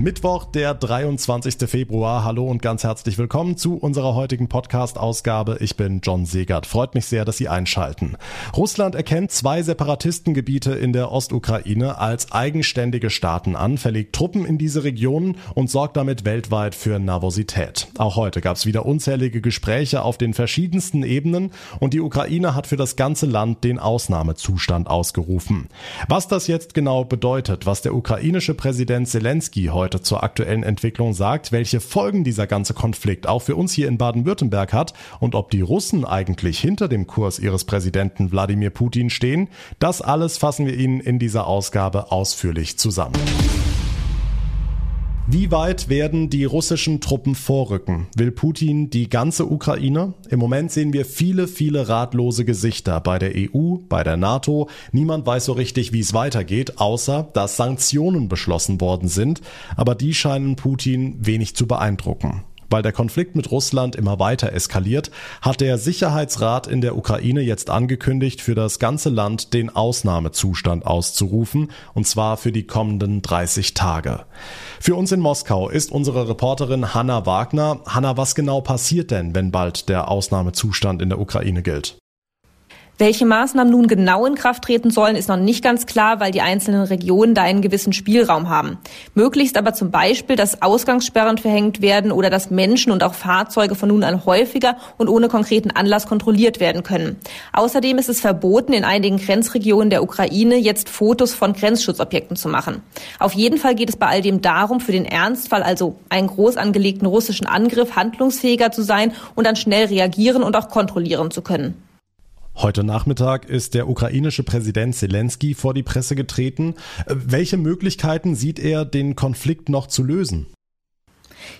Mittwoch, der 23. Februar. Hallo und ganz herzlich willkommen zu unserer heutigen Podcast-Ausgabe. Ich bin John Segert. Freut mich sehr, dass Sie einschalten. Russland erkennt zwei Separatistengebiete in der Ostukraine als eigenständige Staaten an, verlegt Truppen in diese Regionen und sorgt damit weltweit für Nervosität. Auch heute gab es wieder unzählige Gespräche auf den verschiedensten Ebenen und die Ukraine hat für das ganze Land den Ausnahmezustand ausgerufen. Was das jetzt genau bedeutet, was der ukrainische Präsident Zelensky heute heute zur aktuellen Entwicklung sagt, welche Folgen dieser ganze Konflikt auch für uns hier in Baden-Württemberg hat und ob die Russen eigentlich hinter dem Kurs ihres Präsidenten Wladimir Putin stehen, das alles fassen wir Ihnen in dieser Ausgabe ausführlich zusammen. Wie weit werden die russischen Truppen vorrücken? Will Putin die ganze Ukraine? Im Moment sehen wir viele, viele ratlose Gesichter bei der EU, bei der NATO. Niemand weiß so richtig, wie es weitergeht, außer dass Sanktionen beschlossen worden sind. Aber die scheinen Putin wenig zu beeindrucken. Weil der Konflikt mit Russland immer weiter eskaliert, hat der Sicherheitsrat in der Ukraine jetzt angekündigt, für das ganze Land den Ausnahmezustand auszurufen, und zwar für die kommenden 30 Tage. Für uns in Moskau ist unsere Reporterin Hanna Wagner. Hanna, was genau passiert denn, wenn bald der Ausnahmezustand in der Ukraine gilt? Welche Maßnahmen nun genau in Kraft treten sollen, ist noch nicht ganz klar, weil die einzelnen Regionen da einen gewissen Spielraum haben. Möglichst aber zum Beispiel, dass Ausgangssperren verhängt werden oder dass Menschen und auch Fahrzeuge von nun an häufiger und ohne konkreten Anlass kontrolliert werden können. Außerdem ist es verboten, in einigen Grenzregionen der Ukraine jetzt Fotos von Grenzschutzobjekten zu machen. Auf jeden Fall geht es bei all dem darum, für den Ernstfall, also einen groß angelegten russischen Angriff, handlungsfähiger zu sein und dann schnell reagieren und auch kontrollieren zu können. Heute Nachmittag ist der ukrainische Präsident Zelensky vor die Presse getreten. Welche Möglichkeiten sieht er, den Konflikt noch zu lösen?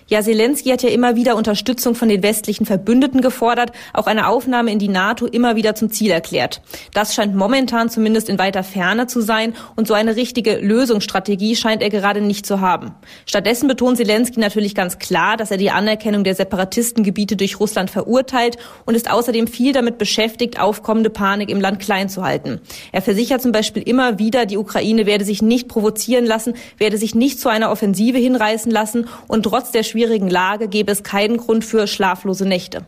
Ja, Zelensky hat ja immer wieder Unterstützung von den westlichen Verbündeten gefordert, auch eine Aufnahme in die NATO immer wieder zum Ziel erklärt. Das scheint momentan zumindest in weiter Ferne zu sein und so eine richtige Lösungsstrategie scheint er gerade nicht zu haben. Stattdessen betont Zelensky natürlich ganz klar, dass er die Anerkennung der Separatistengebiete durch Russland verurteilt und ist außerdem viel damit beschäftigt, aufkommende Panik im Land klein zu halten. Er versichert zum Beispiel immer wieder, die Ukraine werde sich nicht provozieren lassen, werde sich nicht zu einer Offensive hinreißen lassen und trotz der schwierigen Lage gäbe es keinen Grund für schlaflose Nächte.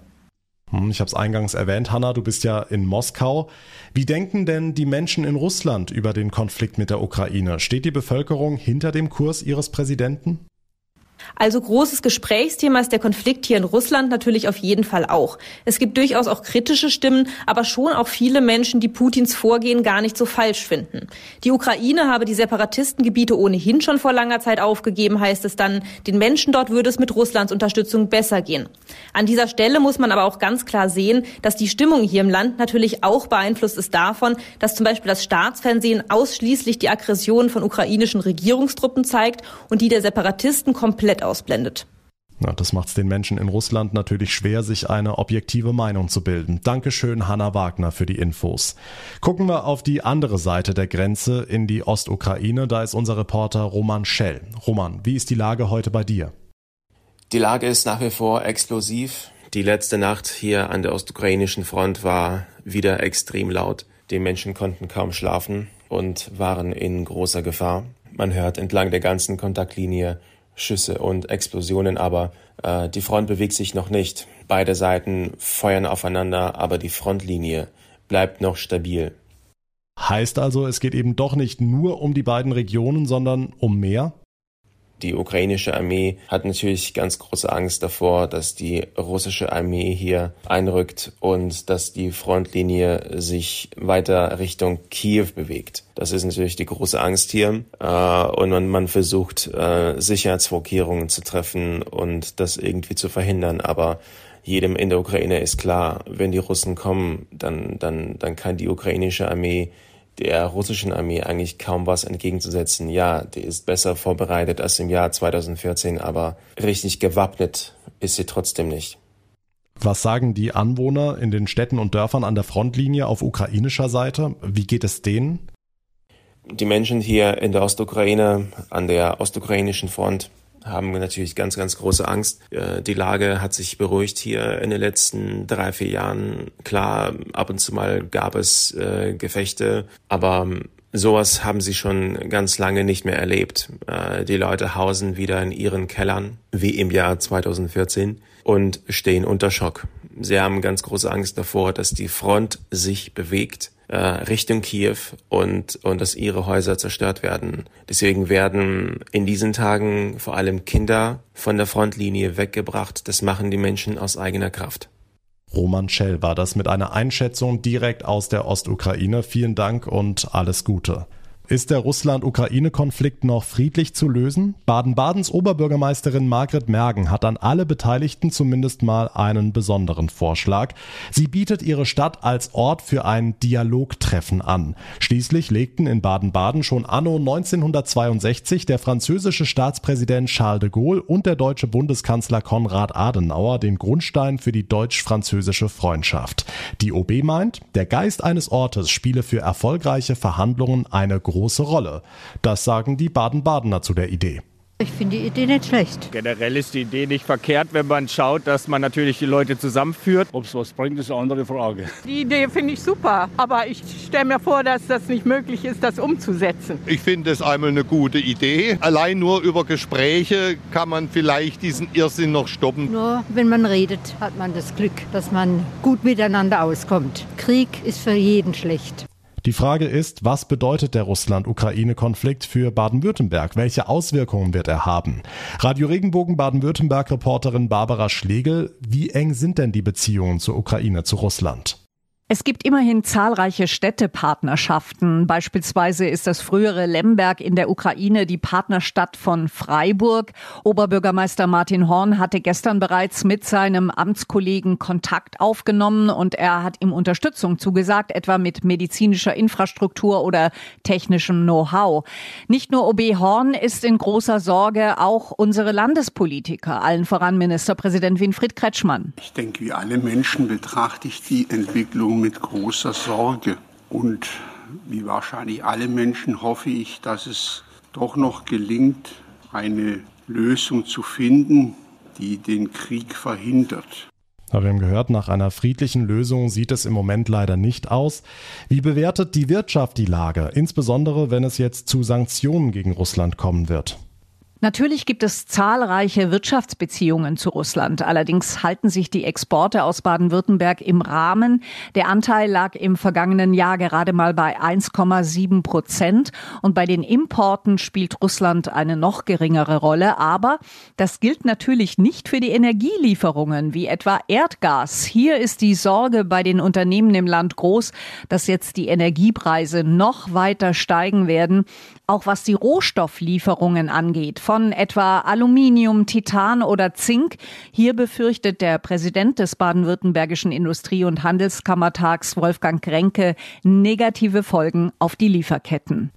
Hm, ich habe es eingangs erwähnt, Hanna, du bist ja in Moskau. Wie denken denn die Menschen in Russland über den Konflikt mit der Ukraine? Steht die Bevölkerung hinter dem Kurs ihres Präsidenten? Also großes Gesprächsthema ist der Konflikt hier in Russland natürlich auf jeden Fall auch. Es gibt durchaus auch kritische Stimmen, aber schon auch viele Menschen, die Putins Vorgehen gar nicht so falsch finden. Die Ukraine habe die Separatistengebiete ohnehin schon vor langer Zeit aufgegeben, heißt es dann. Den Menschen dort würde es mit Russlands Unterstützung besser gehen. An dieser Stelle muss man aber auch ganz klar sehen, dass die Stimmung hier im Land natürlich auch beeinflusst ist davon, dass zum Beispiel das Staatsfernsehen ausschließlich die Aggression von ukrainischen Regierungstruppen zeigt und die der Separatisten komplett komplett ausblendet. Ja, das macht es den Menschen in Russland natürlich schwer, sich eine objektive Meinung zu bilden. Dankeschön, Hanna Wagner, für die Infos. Gucken wir auf die andere Seite der Grenze in die Ostukraine. Da ist unser Reporter Roman Schell. Roman, wie ist die Lage heute bei dir? Die Lage ist nach wie vor explosiv. Die letzte Nacht hier an der ostukrainischen Front war wieder extrem laut. Die Menschen konnten kaum schlafen und waren in großer Gefahr. Man hört entlang der ganzen Kontaktlinie Schüsse und Explosionen, aber äh, die Front bewegt sich noch nicht. Beide Seiten feuern aufeinander, aber die Frontlinie bleibt noch stabil. Heißt also, es geht eben doch nicht nur um die beiden Regionen, sondern um mehr? Die ukrainische Armee hat natürlich ganz große Angst davor, dass die russische Armee hier einrückt und dass die Frontlinie sich weiter Richtung Kiew bewegt. Das ist natürlich die große Angst hier. Äh, und man, versucht, äh, Sicherheitsvorkehrungen zu treffen und das irgendwie zu verhindern. Aber jedem in der Ukraine ist klar, wenn die Russen kommen, dann, dann, dann kann die ukrainische Armee der russischen Armee eigentlich kaum was entgegenzusetzen. Ja, die ist besser vorbereitet als im Jahr 2014, aber richtig gewappnet ist sie trotzdem nicht. Was sagen die Anwohner in den Städten und Dörfern an der Frontlinie auf ukrainischer Seite? Wie geht es denen? Die Menschen hier in der Ostukraine, an der ostukrainischen Front, haben natürlich ganz, ganz große Angst. Äh, die Lage hat sich beruhigt hier in den letzten drei, vier Jahren. Klar, ab und zu mal gab es äh, Gefechte, aber sowas haben sie schon ganz lange nicht mehr erlebt. Äh, die Leute hausen wieder in ihren Kellern, wie im Jahr 2014, und stehen unter Schock. Sie haben ganz große Angst davor, dass die Front sich bewegt äh, Richtung Kiew und, und dass ihre Häuser zerstört werden. Deswegen werden in diesen Tagen vor allem Kinder von der Frontlinie weggebracht. Das machen die Menschen aus eigener Kraft. Roman Schell war das mit einer Einschätzung direkt aus der Ostukraine. Vielen Dank und alles Gute. Ist der Russland-Ukraine-Konflikt noch friedlich zu lösen? Baden-Badens Oberbürgermeisterin Margret Mergen hat an alle Beteiligten zumindest mal einen besonderen Vorschlag. Sie bietet ihre Stadt als Ort für ein Dialogtreffen an. Schließlich legten in Baden-Baden schon anno 1962 der französische Staatspräsident Charles de Gaulle und der deutsche Bundeskanzler Konrad Adenauer den Grundstein für die deutsch-französische Freundschaft. Die OB meint, der Geist eines Ortes spiele für erfolgreiche Verhandlungen eine große Rolle. Das sagen die Baden-Badener zu der Idee. Ich finde die Idee nicht schlecht. Generell ist die Idee nicht verkehrt, wenn man schaut, dass man natürlich die Leute zusammenführt. Ob es was bringt, ist eine andere Frage. Die Idee finde ich super, aber ich stelle mir vor, dass das nicht möglich ist, das umzusetzen. Ich finde es einmal eine gute Idee. Allein nur über Gespräche kann man vielleicht diesen Irrsinn noch stoppen. Nur wenn man redet, hat man das Glück, dass man gut miteinander auskommt. Krieg ist für jeden schlecht. Die Frage ist, was bedeutet der Russland-Ukraine-Konflikt für Baden-Württemberg? Welche Auswirkungen wird er haben? Radio Regenbogen Baden-Württemberg-Reporterin Barbara Schlegel, wie eng sind denn die Beziehungen zur Ukraine, zu Russland? Es gibt immerhin zahlreiche Städtepartnerschaften. Beispielsweise ist das frühere Lemberg in der Ukraine die Partnerstadt von Freiburg. Oberbürgermeister Martin Horn hatte gestern bereits mit seinem Amtskollegen Kontakt aufgenommen und er hat ihm Unterstützung zugesagt, etwa mit medizinischer Infrastruktur oder technischem Know-how. Nicht nur OB Horn ist in großer Sorge, auch unsere Landespolitiker, allen voran Ministerpräsident Winfried Kretschmann. Ich denke, wie alle Menschen betrachte ich die Entwicklung mit großer Sorge. Und wie wahrscheinlich alle Menschen hoffe ich, dass es doch noch gelingt, eine Lösung zu finden, die den Krieg verhindert. wir haben gehört, nach einer friedlichen Lösung sieht es im Moment leider nicht aus. Wie bewertet die Wirtschaft die Lage, insbesondere wenn es jetzt zu Sanktionen gegen Russland kommen wird? Natürlich gibt es zahlreiche Wirtschaftsbeziehungen zu Russland. Allerdings halten sich die Exporte aus Baden-Württemberg im Rahmen. Der Anteil lag im vergangenen Jahr gerade mal bei 1,7 Prozent. Und bei den Importen spielt Russland eine noch geringere Rolle. Aber das gilt natürlich nicht für die Energielieferungen, wie etwa Erdgas. Hier ist die Sorge bei den Unternehmen im Land groß, dass jetzt die Energiepreise noch weiter steigen werden. Auch was die Rohstofflieferungen angeht von etwa Aluminium, Titan oder Zink. Hier befürchtet der Präsident des baden-württembergischen Industrie- und Handelskammertags Wolfgang Kränke negative Folgen auf die Lieferketten.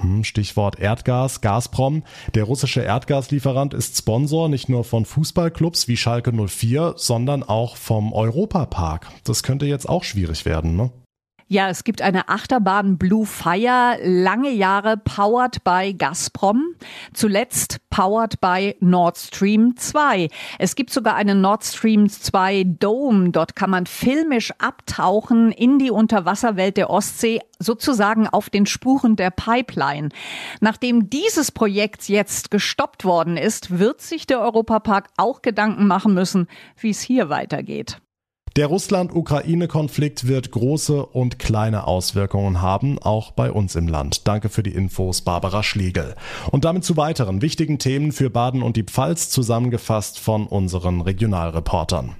Hm, Stichwort Erdgas, Gazprom. Der russische Erdgaslieferant ist Sponsor nicht nur von Fußballclubs wie Schalke 04, sondern auch vom Europapark. Das könnte jetzt auch schwierig werden, ne? Ja, es gibt eine Achterbahn Blue Fire, lange Jahre powered by Gazprom, zuletzt powered by Nord Stream 2. Es gibt sogar einen Nord Stream 2 Dome, dort kann man filmisch abtauchen in die Unterwasserwelt der Ostsee, sozusagen auf den Spuren der Pipeline. Nachdem dieses Projekt jetzt gestoppt worden ist, wird sich der Europapark auch Gedanken machen müssen, wie es hier weitergeht. Der Russland-Ukraine-Konflikt wird große und kleine Auswirkungen haben, auch bei uns im Land. Danke für die Infos, Barbara Schlegel. Und damit zu weiteren wichtigen Themen für Baden und die Pfalz, zusammengefasst von unseren Regionalreportern.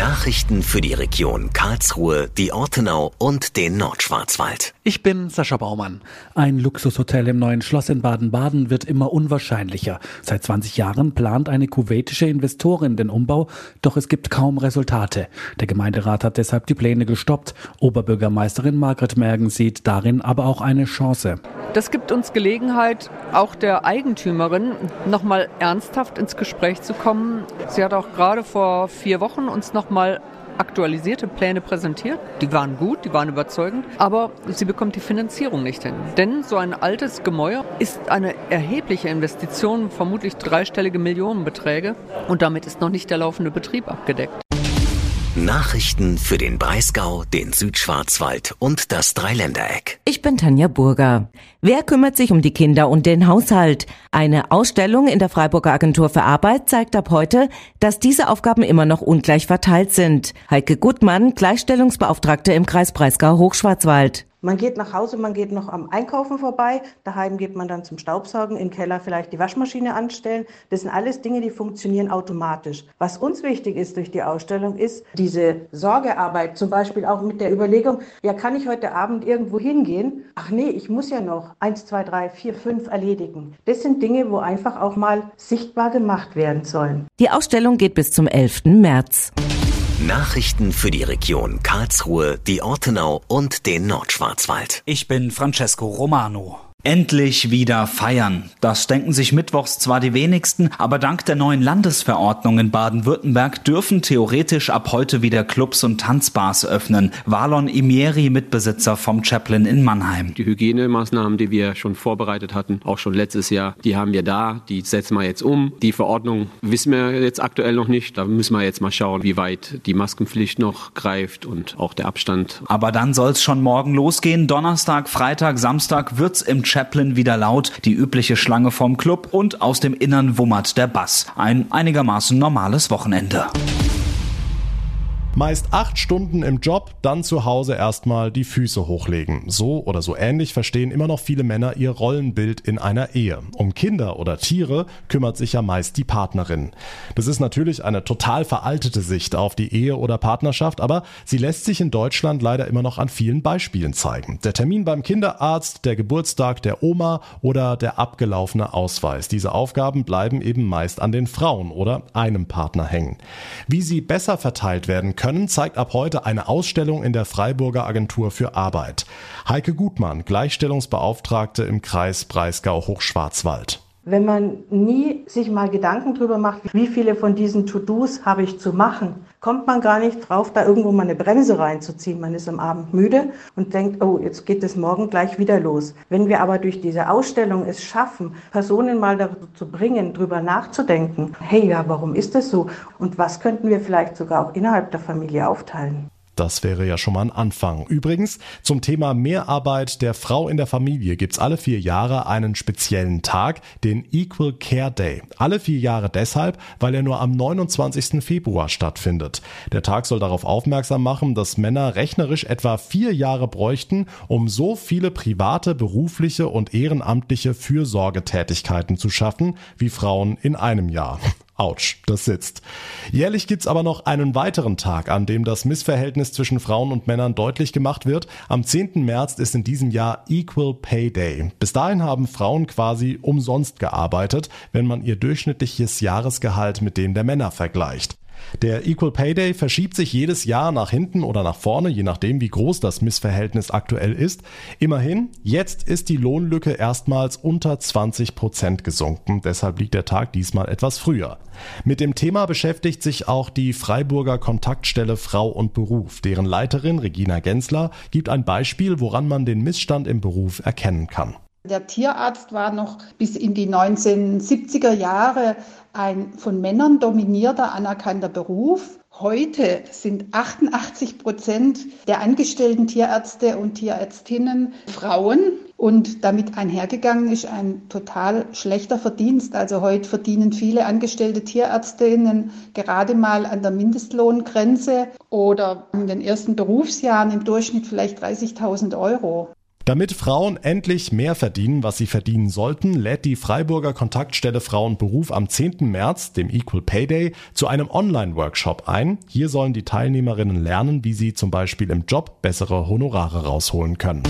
Nachrichten für die Region Karlsruhe, die Ortenau und den Nordschwarzwald. Ich bin Sascha Baumann. Ein Luxushotel im neuen Schloss in Baden-Baden wird immer unwahrscheinlicher. Seit 20 Jahren plant eine kuwaitische Investorin den Umbau, doch es gibt kaum Resultate. Der Gemeinderat hat deshalb die Pläne gestoppt. Oberbürgermeisterin Margret Mergen sieht darin aber auch eine Chance. Das gibt uns Gelegenheit, auch der Eigentümerin nochmal ernsthaft ins Gespräch zu kommen. Sie hat auch gerade vor vier Wochen uns nochmal aktualisierte Pläne präsentiert. Die waren gut, die waren überzeugend, aber sie bekommt die Finanzierung nicht hin. Denn so ein altes Gemäuer ist eine erhebliche Investition, vermutlich dreistellige Millionenbeträge und damit ist noch nicht der laufende Betrieb abgedeckt. Nachrichten für den Breisgau, den Südschwarzwald und das Dreiländereck. Ich bin Tanja Burger. Wer kümmert sich um die Kinder und den Haushalt? Eine Ausstellung in der Freiburger Agentur für Arbeit zeigt ab heute, dass diese Aufgaben immer noch ungleich verteilt sind. Heike Gutmann, Gleichstellungsbeauftragte im Kreis Breisgau Hochschwarzwald. Man geht nach Hause, man geht noch am Einkaufen vorbei, daheim geht man dann zum Staubsaugen, im Keller vielleicht die Waschmaschine anstellen. Das sind alles Dinge, die funktionieren automatisch. Was uns wichtig ist durch die Ausstellung, ist diese Sorgearbeit, zum Beispiel auch mit der Überlegung, ja, kann ich heute Abend irgendwo hingehen? Ach nee, ich muss ja noch eins, zwei, drei, vier, fünf erledigen. Das sind Dinge, wo einfach auch mal sichtbar gemacht werden sollen. Die Ausstellung geht bis zum 11. März. Nachrichten für die Region Karlsruhe, die Ortenau und den Nordschwarzwald. Ich bin Francesco Romano. Endlich wieder feiern. Das denken sich mittwochs zwar die wenigsten, aber dank der neuen Landesverordnung in Baden-Württemberg dürfen theoretisch ab heute wieder Clubs und Tanzbars öffnen. Valon Imieri, Mitbesitzer vom Chaplin in Mannheim. Die Hygienemaßnahmen, die wir schon vorbereitet hatten, auch schon letztes Jahr, die haben wir da, die setzen wir jetzt um. Die Verordnung wissen wir jetzt aktuell noch nicht. Da müssen wir jetzt mal schauen, wie weit die Maskenpflicht noch greift und auch der Abstand. Aber dann soll es schon morgen losgehen. Donnerstag, Freitag, Samstag wird's im Chaplin wieder laut, die übliche Schlange vom Club und aus dem Innern wummert der Bass. Ein einigermaßen normales Wochenende. Meist acht Stunden im Job, dann zu Hause erstmal die Füße hochlegen. So oder so ähnlich verstehen immer noch viele Männer ihr Rollenbild in einer Ehe. Um Kinder oder Tiere kümmert sich ja meist die Partnerin. Das ist natürlich eine total veraltete Sicht auf die Ehe oder Partnerschaft, aber sie lässt sich in Deutschland leider immer noch an vielen Beispielen zeigen. Der Termin beim Kinderarzt, der Geburtstag der Oma oder der abgelaufene Ausweis. Diese Aufgaben bleiben eben meist an den Frauen oder einem Partner hängen. Wie sie besser verteilt werden können, zeigt ab heute eine Ausstellung in der Freiburger Agentur für Arbeit. Heike Gutmann, Gleichstellungsbeauftragte im Kreis Breisgau-Hochschwarzwald. Wenn man nie sich mal Gedanken drüber macht, wie viele von diesen To-Dos habe ich zu machen, kommt man gar nicht drauf, da irgendwo mal eine Bremse reinzuziehen. Man ist am Abend müde und denkt, oh, jetzt geht es morgen gleich wieder los. Wenn wir aber durch diese Ausstellung es schaffen, Personen mal dazu zu bringen, drüber nachzudenken, hey, ja, warum ist das so? Und was könnten wir vielleicht sogar auch innerhalb der Familie aufteilen? Das wäre ja schon mal ein Anfang. Übrigens, zum Thema Mehrarbeit der Frau in der Familie gibt's alle vier Jahre einen speziellen Tag, den Equal Care Day. Alle vier Jahre deshalb, weil er nur am 29. Februar stattfindet. Der Tag soll darauf aufmerksam machen, dass Männer rechnerisch etwa vier Jahre bräuchten, um so viele private, berufliche und ehrenamtliche Fürsorgetätigkeiten zu schaffen, wie Frauen in einem Jahr. Autsch, das sitzt. Jährlich gibt's aber noch einen weiteren Tag, an dem das Missverhältnis zwischen Frauen und Männern deutlich gemacht wird. Am 10. März ist in diesem Jahr Equal Pay Day. Bis dahin haben Frauen quasi umsonst gearbeitet, wenn man ihr durchschnittliches Jahresgehalt mit dem der Männer vergleicht. Der Equal Pay Day verschiebt sich jedes Jahr nach hinten oder nach vorne, je nachdem, wie groß das Missverhältnis aktuell ist. Immerhin, jetzt ist die Lohnlücke erstmals unter 20 Prozent gesunken. Deshalb liegt der Tag diesmal etwas früher. Mit dem Thema beschäftigt sich auch die Freiburger Kontaktstelle Frau und Beruf. Deren Leiterin Regina Gensler gibt ein Beispiel, woran man den Missstand im Beruf erkennen kann. Der Tierarzt war noch bis in die 1970er Jahre ein von Männern dominierter anerkannter Beruf. Heute sind 88 Prozent der angestellten Tierärzte und Tierärztinnen Frauen. Und damit einhergegangen ist ein total schlechter Verdienst. Also heute verdienen viele angestellte Tierärztinnen gerade mal an der Mindestlohngrenze oder in den ersten Berufsjahren im Durchschnitt vielleicht 30.000 Euro. Damit Frauen endlich mehr verdienen, was sie verdienen sollten, lädt die Freiburger Kontaktstelle Frauenberuf am 10. März, dem Equal Pay Day, zu einem Online-Workshop ein. Hier sollen die Teilnehmerinnen lernen, wie sie zum Beispiel im Job bessere Honorare rausholen können.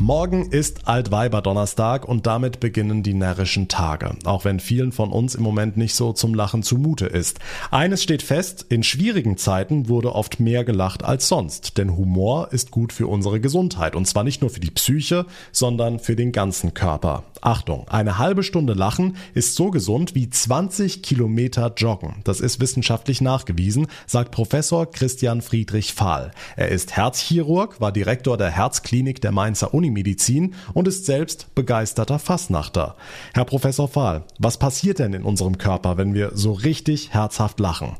Morgen ist Altweiberdonnerstag und damit beginnen die närrischen Tage, auch wenn vielen von uns im Moment nicht so zum Lachen zumute ist. Eines steht fest, in schwierigen Zeiten wurde oft mehr gelacht als sonst, denn Humor ist gut für unsere Gesundheit und zwar nicht nur für die Psyche, sondern für den ganzen Körper. Achtung, eine halbe Stunde Lachen ist so gesund wie 20 Kilometer Joggen. Das ist wissenschaftlich nachgewiesen, sagt Professor Christian Friedrich Fahl. Er ist Herzchirurg, war Direktor der Herzklinik der Mainzer Unimedizin und ist selbst begeisterter Fassnachter. Herr Professor Fahl, was passiert denn in unserem Körper, wenn wir so richtig herzhaft lachen?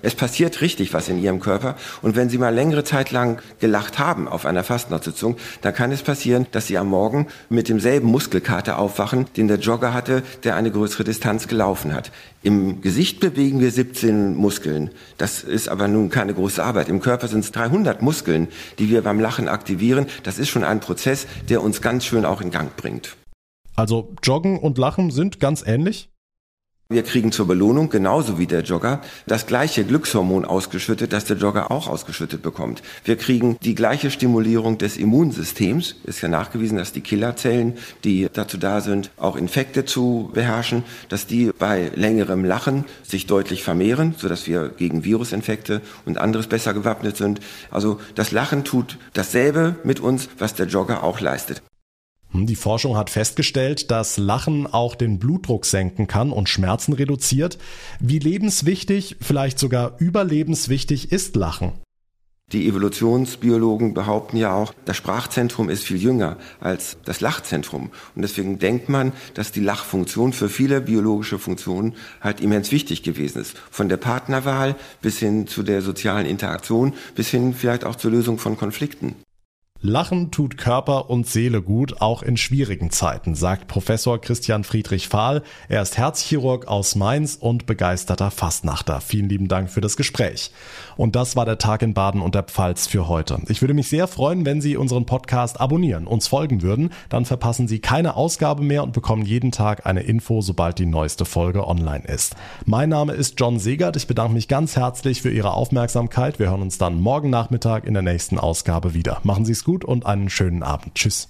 Es passiert richtig was in Ihrem Körper und wenn Sie mal längere Zeit lang gelacht haben auf einer Fastnachtsitzung, dann kann es passieren, dass Sie am Morgen mit demselben Muskelkater aufwachen, den der Jogger hatte, der eine größere Distanz gelaufen hat. Im Gesicht bewegen wir 17 Muskeln. Das ist aber nun keine große Arbeit. Im Körper sind es 300 Muskeln, die wir beim Lachen aktivieren. Das ist schon ein Prozess, der uns ganz schön auch in Gang bringt. Also Joggen und Lachen sind ganz ähnlich? Wir kriegen zur Belohnung, genauso wie der Jogger, das gleiche Glückshormon ausgeschüttet, das der Jogger auch ausgeschüttet bekommt. Wir kriegen die gleiche Stimulierung des Immunsystems. Ist ja nachgewiesen, dass die Killerzellen, die dazu da sind, auch Infekte zu beherrschen, dass die bei längerem Lachen sich deutlich vermehren, sodass wir gegen Virusinfekte und anderes besser gewappnet sind. Also das Lachen tut dasselbe mit uns, was der Jogger auch leistet. Hm, die Forschung hat festgestellt, dass Lachen auch den Blutdruck senken kann und Schmerzen reduziert. Wie lebenswichtig, vielleicht sogar überlebenswichtig ist Lachen? Die Evolutionsbiologen behaupten ja auch, das Sprachzentrum ist viel jünger als das Lachzentrum. Und deswegen denkt man, dass die Lachfunktion für viele biologische Funktionen halt immens wichtig gewesen ist. Von der Partnerwahl bis hin zu der sozialen Interaktion, bis hin vielleicht auch zur Lösung von Konflikten. Lachen tut Körper und Seele gut, auch in schwierigen Zeiten, sagt Professor Christian Friedrich Fahl. Er ist Herzchirurg aus Mainz und begeisterter Fastnachter. Vielen lieben Dank für das Gespräch. Und das war der Tag in Baden und der Pfalz für heute. Ich würde mich sehr freuen, wenn Sie unseren Podcast abonnieren, uns folgen würden. Dann verpassen Sie keine Ausgabe mehr und bekommen jeden Tag eine Info, sobald die neueste Folge online ist. Mein Name ist John Segert. Ich bedanke mich ganz herzlich für Ihre Aufmerksamkeit. Wir hören uns dann morgen Nachmittag in der nächsten Ausgabe wieder. Machen Sie es gut und einen schönen Abend. Tschüss.